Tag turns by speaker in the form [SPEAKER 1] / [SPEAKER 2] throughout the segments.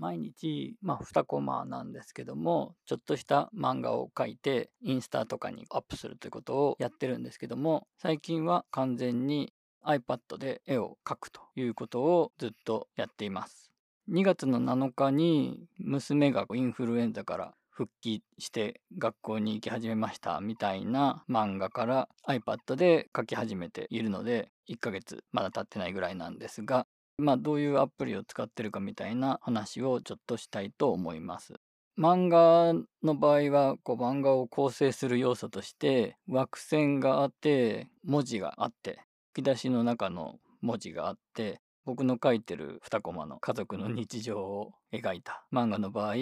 [SPEAKER 1] 毎日、まあ、2コマなんですけどもちょっとした漫画を描いてインスタとかにアップするということをやってるんですけども最近は完全に iPad で絵を描くということをずっとやっています。2月の7日に娘がインフルエンザから復帰して学校に行き始めましたみたいな漫画から iPad で描き始めているので1ヶ月まだ経ってないぐらいなんですがまあどういうアプリを使ってるかみたいな話をちょっとしたいと思います。漫画の場合はこう漫画を構成する要素として枠線があって文字があって吹き出しの中の文字があって僕の書いてる2コマの家族の日常を描いた漫画の場合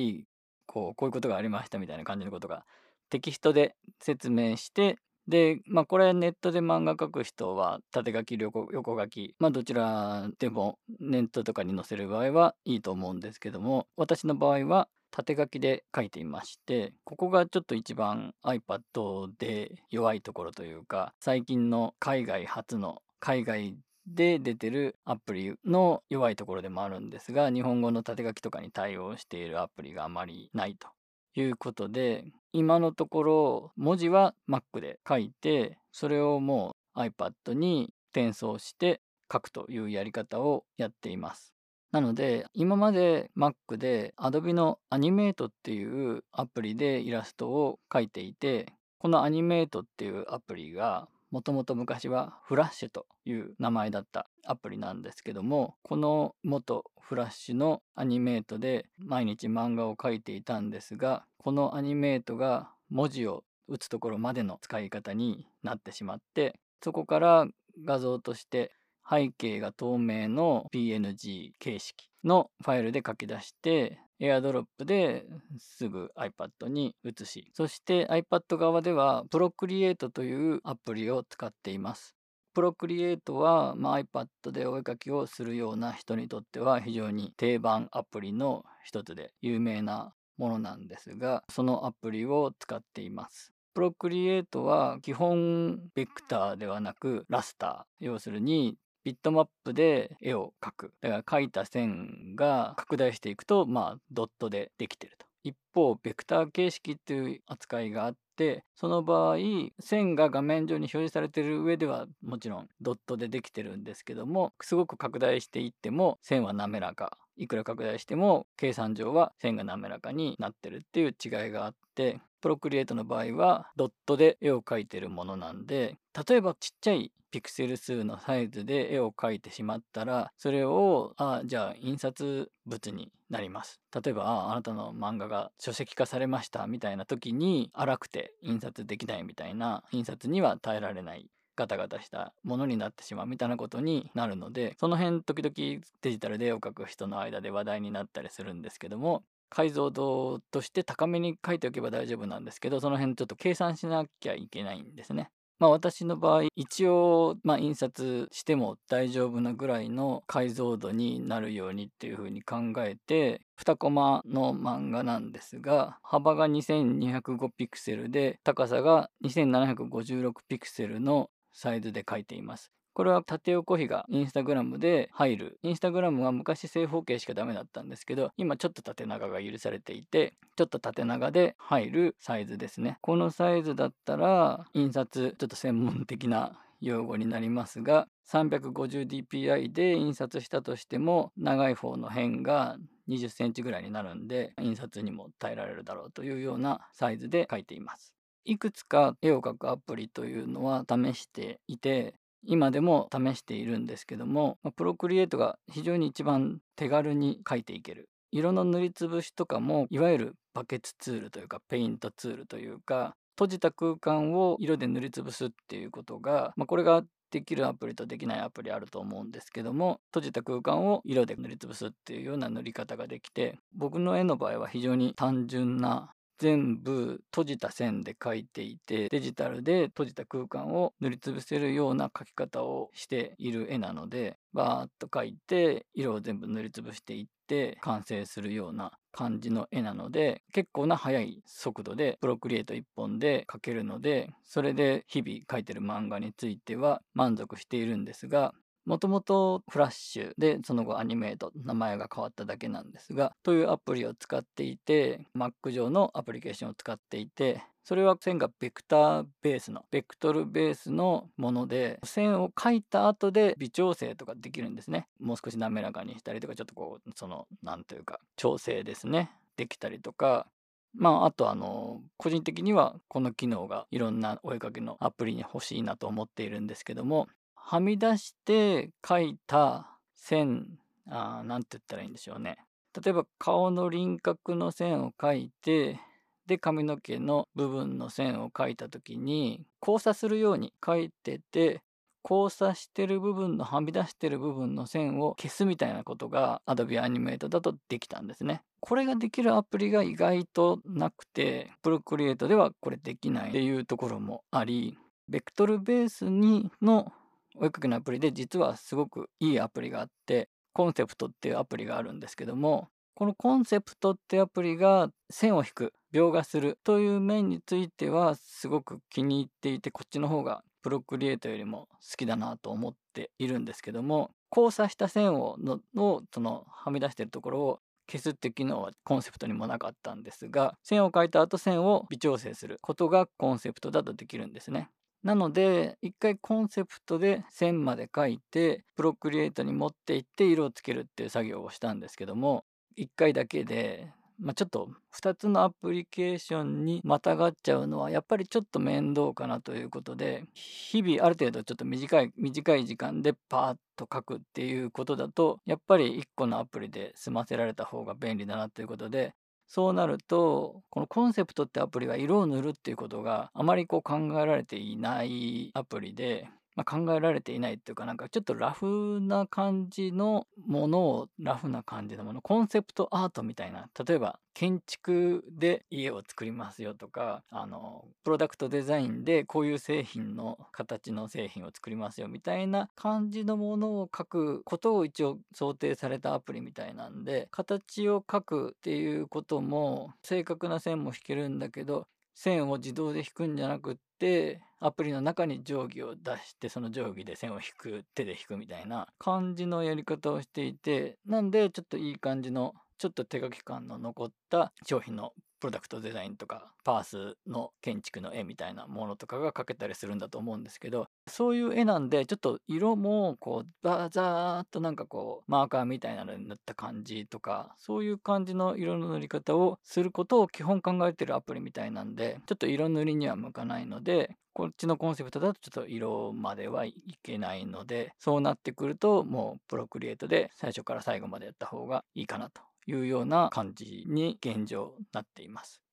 [SPEAKER 1] こうこういうことがありましたみたいな感じのことがテキストで説明してでまあこれネットで漫画描く人は縦書き横横書きまあどちらでもネットとかに載せる場合はいいと思うんですけども私の場合は縦書きで書いていましてここがちょっと一番 iPad で弱いところというか最近の海外初の海外で出てるアプリの弱いところでもあるんですが日本語の縦書きとかに対応しているアプリがあまりないと。いうことで今のところ文字は Mac で書いてそれをもう iPad に転送して書くというやり方をやっています。なので今まで Mac で Adobe の Animate っていうアプリでイラストを書いていてこの Animate っていうアプリがもともと昔はフラッシュという名前だったアプリなんですけどもこの元フラッシュのアニメートで毎日漫画を描いていたんですがこのアニメートが文字を打つところまでの使い方になってしまってそこから画像として背景が透明の PNG 形式のファイルで書き出して AirDrop ですぐ iPad に移し、そして iPad 側では Procreate というアプリを使っています。Procreate は、まあ、iPad でお絵かきをするような人にとっては非常に定番アプリの一つで有名なものなんですが、そのアプリを使っています。Procreate は基本ベクターではなくラスター要するにビットマップで絵を描く。だから描いた線が拡大していくと、まあ、ドットでできてると。一方、ベクター形式っていう扱いがあって、その場合、線が画面上に表示されてる上ではもちろんドットでできてるんですけども、すごく拡大していっても線は滑らか。いくら拡大しても計算上は線が滑らかになってるっていう違いがあって、プロクリエイトの場合はドットで絵を描いてるものなんで、例えばちっちゃいピクセル数のサイズで絵を描いてしまったらそれをあじゃあ印刷物になります。例えばああなたの漫画が書籍化されましたみたいな時に荒くて印刷できないみたいな印刷には耐えられない。ガタガタしたものになってしまうみたいなことになるのでその辺時々デジタルで絵を描く人の間で話題になったりするんですけども解像度として高めに書いておけば大丈夫なんですけどその辺ちょっと計算しなきゃいけないんですね。まあ私の場合一応まあ印刷しても大丈夫なぐらいの解像度になるようにっていうふうに考えて2コマの漫画なんですが幅が2205ピクセルで高さが2756ピクセルのサイズで書いています。これは縦横比がインスタグラムで入る。インスタグラムは昔正方形しかダメだったんですけど、今ちょっと縦長が許されていて、ちょっと縦長で入るサイズですね。このサイズだったら、印刷、ちょっと専門的な用語になりますが 350dpi で印刷したとしても長い方の辺が20センチぐらいになるんで印刷にも耐えられるだろうというようなサイズで書いています。いくつか絵を描くアプリというのは試していて今でも試しているんですけども、プロクリエイトが非常に一番手軽に描いていける。色の塗りつぶしとかも、いわゆるバケツツールというか、ペイントツールというか、閉じた空間を色で塗りつぶすっていうことが、まあ、これができるアプリとできないアプリあると思うんですけども閉じた空間を色で塗りつぶすっていうような塗り方ができて僕の絵の場合は非常に単純な全部閉じた線で描いていてデジタルで閉じた空間を塗りつぶせるような描き方をしている絵なのでバーッと描いて色を全部塗りつぶしていって完成するような感じの絵なので結構な速い速度でプロクリエイト1本で描けるのでそれで日々描いてる漫画については満足しているんですがもともとフラッシュでその後アニメート名前が変わっただけなんですがというアプリを使っていて Mac 上のアプリケーションを使っていてそれは線がベクターベースのベクトルベースのもので線を描いた後で微調整とかできるんですね。もう少し滑らかにしたりとかちょっとこうその何というか調整ですね。できたりとか。まあ、あとあの、個人的にはこの機能がいろんなお絵かきのアプリに欲しいなと思っているんですけども、はみ出して描いた線、あなんて言ったらいいんでしょうね。例えば顔の輪郭の線を描いて、で髪の毛の部分の線を描いた時に交差するように描いてて交差してる部分のはみ出してる部分の線を消すみたいなことが Adobe Animate だとできたんですね。これができるアプリが意外となくて Procreate ではこれできないっていうところもありベクトルベースにのお絵かきのアプリで実はすごくいいアプリがあってコンセプトっていうアプリがあるんですけどもこのコンセプトってアプリが線を引く描画するという面についてはすごく気に入っていてこっちの方がプロクリエイトよりも好きだなと思っているんですけども交差した線をののそのはみ出してるところを消すって機能はコンセプトにもなかったんですが線を描いた後線を微調整することがコンセプトだとできるんですね。なので一回コンセプトで線まで描いてプロクリエイトに持っていって色をつけるっていう作業をしたんですけども1回だけでまあ、ちょっと2つのアプリケーションにまたがっちゃうのはやっぱりちょっと面倒かなということで日々ある程度ちょっと短い短い時間でパーッと書くっていうことだとやっぱり1個のアプリで済ませられた方が便利だなということでそうなるとこのコンセプトってアプリは色を塗るっていうことがあまりこう考えられていないアプリでまあ、考えられていないっていうかなんかちょっとラフな感じのものをラフな感じのものコンセプトアートみたいな例えば建築で家を作りますよとかあのプロダクトデザインでこういう製品の形の製品を作りますよみたいな感じのものを書くことを一応想定されたアプリみたいなんで形を書くっていうことも正確な線も引けるんだけど線を自動で引くんじゃなくってアプリの中に定規を出してその定規で線を引く手で引くみたいな感じのやり方をしていてなんでちょっといい感じのちょっと手書き感の残った商品のプロダクトデザインとかパースの建築の絵みたいなものとかが描けたりするんだと思うんですけどそういう絵なんでちょっと色もこうバザーっとなんかこうマーカーみたいなのに塗った感じとかそういう感じの色の塗り方をすることを基本考えてるアプリみたいなんでちょっと色塗りには向かないのでこっちのコンセプトだとちょっと色まではいけないのでそうなってくるともうプロクリエイトで最初から最後までやった方がいいかなと。いうような感じに現状なっています。